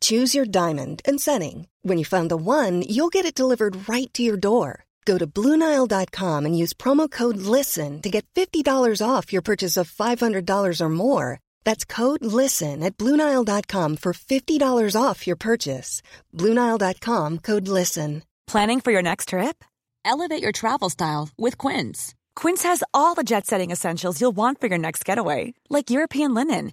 Choose your diamond and setting. When you find the one, you'll get it delivered right to your door. Go to Bluenile.com and use promo code LISTEN to get $50 off your purchase of $500 or more. That's code LISTEN at Bluenile.com for $50 off your purchase. Bluenile.com code LISTEN. Planning for your next trip? Elevate your travel style with Quince. Quince has all the jet setting essentials you'll want for your next getaway, like European linen,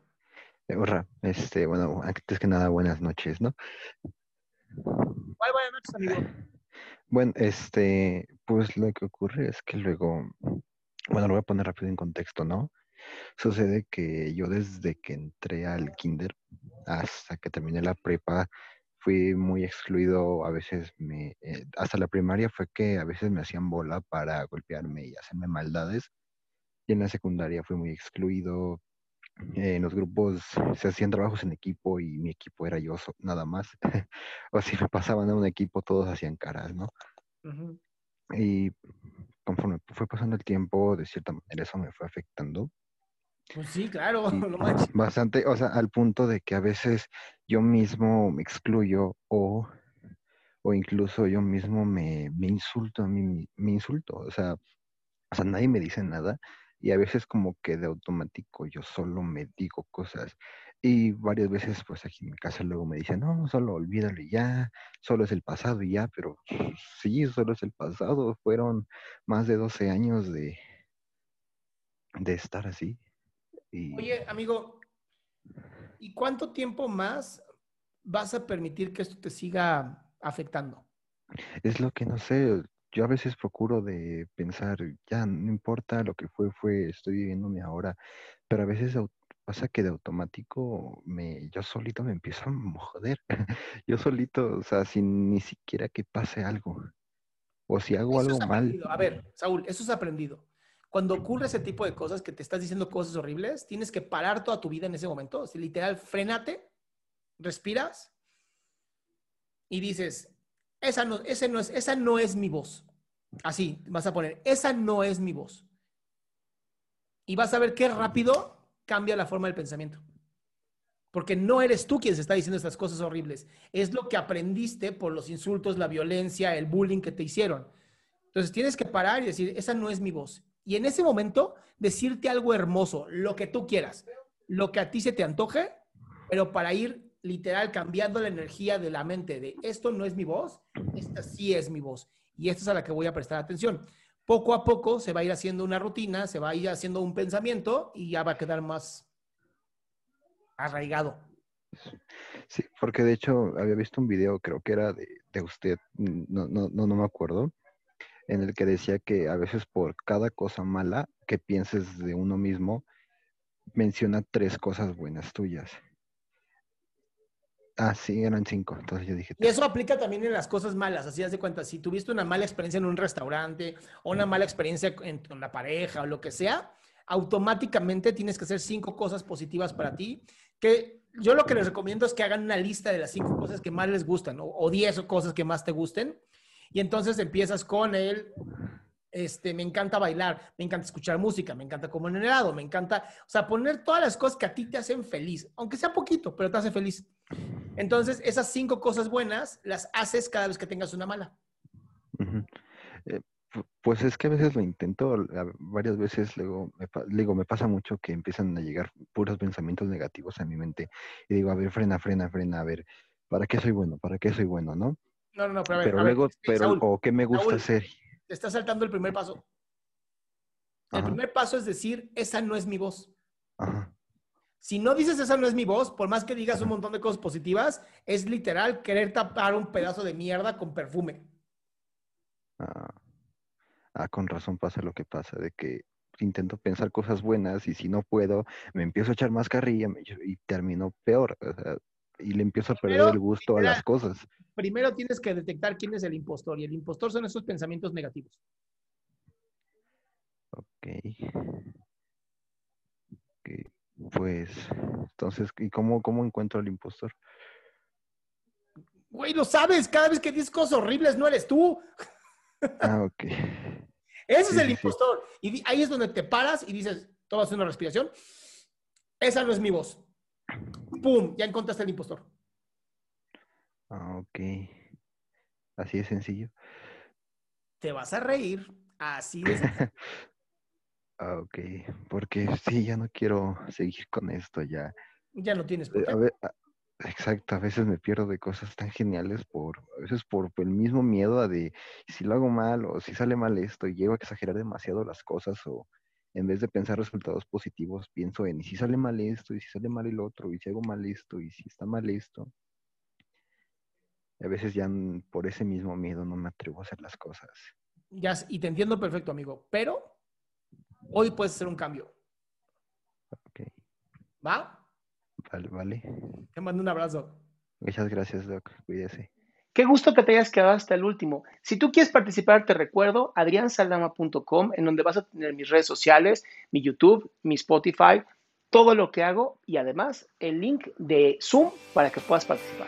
Hurra, este, bueno, antes que nada, buenas noches, ¿no? ¿Cuál buenas noches, amigo? Bueno, este, pues lo que ocurre es que luego, bueno, lo voy a poner rápido en contexto, ¿no? Sucede que yo desde que entré al kinder hasta que terminé la prepa fui muy excluido, a veces me, eh, hasta la primaria fue que a veces me hacían bola para golpearme y hacerme maldades. Y en la secundaria fui muy excluido. Eh, en los grupos se hacían trabajos en equipo y mi equipo era yo so- nada más. o si me pasaban a un equipo, todos hacían caras, ¿no? Ujú. Y conforme fue pasando el tiempo, de cierta manera eso me fue afectando. Pues sí, claro, no manches. bastante, o sea, al punto de que a veces yo mismo me excluyo o, o incluso yo mismo me, me insulto a mí, me insulto, o sea, o sea, nadie me dice nada y a veces como que de automático yo solo me digo cosas y varias veces pues aquí en mi casa luego me dicen, no, solo olvídalo y ya, solo es el pasado y ya, pero sí, solo es el pasado, fueron más de 12 años de, de estar así. Y... Oye, amigo, ¿y cuánto tiempo más vas a permitir que esto te siga afectando? Es lo que no sé, yo a veces procuro de pensar, ya no importa lo que fue, fue, estoy viviéndome ahora, pero a veces pasa que de automático me, yo solito me empiezo a joder, yo solito, o sea, sin ni siquiera que pase algo, o si hago Eso algo mal. A ver, Saúl, eso es aprendido. Cuando ocurre ese tipo de cosas que te estás diciendo cosas horribles, tienes que parar toda tu vida en ese momento. Si literal, frénate, respiras y dices, esa no, ese no es, esa no es mi voz. Así vas a poner, esa no es mi voz. Y vas a ver qué rápido cambia la forma del pensamiento. Porque no eres tú quien se está diciendo estas cosas horribles. Es lo que aprendiste por los insultos, la violencia, el bullying que te hicieron. Entonces tienes que parar y decir, esa no es mi voz. Y en ese momento decirte algo hermoso, lo que tú quieras, lo que a ti se te antoje, pero para ir literal cambiando la energía de la mente de esto no es mi voz, esta sí es mi voz. Y esta es a la que voy a prestar atención. Poco a poco se va a ir haciendo una rutina, se va a ir haciendo un pensamiento y ya va a quedar más arraigado. sí, porque de hecho había visto un video, creo que era de, de usted, no, no, no, no me acuerdo, en el que decía que a veces por cada cosa mala que pienses de uno mismo, menciona tres cosas buenas tuyas. Ah, sí, eran cinco. Entonces yo dije, Y eso aplica también en las cosas malas. Así haz de cuenta, si tuviste una mala experiencia en un restaurante o una mala experiencia en- con la pareja o lo que sea, automáticamente tienes que hacer cinco cosas positivas para ti. Que yo lo que les recomiendo es que hagan una lista de las cinco cosas que más les gustan o, o diez cosas que más te gusten. Y entonces empiezas con el Este, me encanta bailar, me encanta escuchar música, me encanta comer en helado, me encanta, o sea, poner todas las cosas que a ti te hacen feliz, aunque sea poquito, pero te hace feliz. Entonces, esas cinco cosas buenas las haces cada vez que tengas una mala. Eh, pues es que a veces lo intento, varias veces luego me, me pasa mucho que empiezan a llegar puros pensamientos negativos a mi mente y digo, a ver, frena, frena, frena, a ver, ¿para qué soy bueno? ¿Para qué soy bueno? ¿No? No, no, pero, a ver, pero luego, pero, o qué me gusta hacer. Te está saltando el primer paso. El primer paso es decir, esa no es mi voz. Si no dices esa no es mi voz, por más que digas un montón de cosas positivas, es literal querer tapar un pedazo de mierda con perfume. Ah, ah, con razón pasa lo que pasa, de que intento pensar cosas buenas y si no puedo, me empiezo a echar más carrilla y termino peor. y le empiezo a perder el gusto a las cosas. Primero tienes que detectar quién es el impostor y el impostor son esos pensamientos negativos. Ok. Pues, entonces, ¿y cómo, cómo encuentro al impostor? Güey, lo sabes, cada vez que dices cosas horribles no eres tú. Ah, ok. Ese es el impostor. Y ahí es donde te paras y dices, tomas una respiración. Esa no es mi voz. ¡Pum! Ya encontraste el impostor. Ah, ok. Así de sencillo. Te vas a reír. Así de sencillo. Ah, ok. Porque sí, ya no quiero seguir con esto ya. Ya no tienes por eh, qué. A Exacto, a veces me pierdo de cosas tan geniales por, a veces por, el mismo miedo a de si lo hago mal o si sale mal esto y llego a exagerar demasiado las cosas o en vez de pensar resultados positivos pienso en y si sale mal esto y si sale mal el otro y si hago mal esto y si está mal esto. A veces ya por ese mismo miedo no me atrevo a hacer las cosas. Ya, y te entiendo perfecto, amigo, pero hoy puedes hacer un cambio. Ok. ¿Va? Vale, vale. Te mando un abrazo. Muchas gracias, Doc. Cuídese. Qué gusto que te hayas quedado hasta el último. Si tú quieres participar, te recuerdo adriansaldama.com, en donde vas a tener mis redes sociales, mi YouTube, mi Spotify, todo lo que hago y además el link de Zoom para que puedas participar.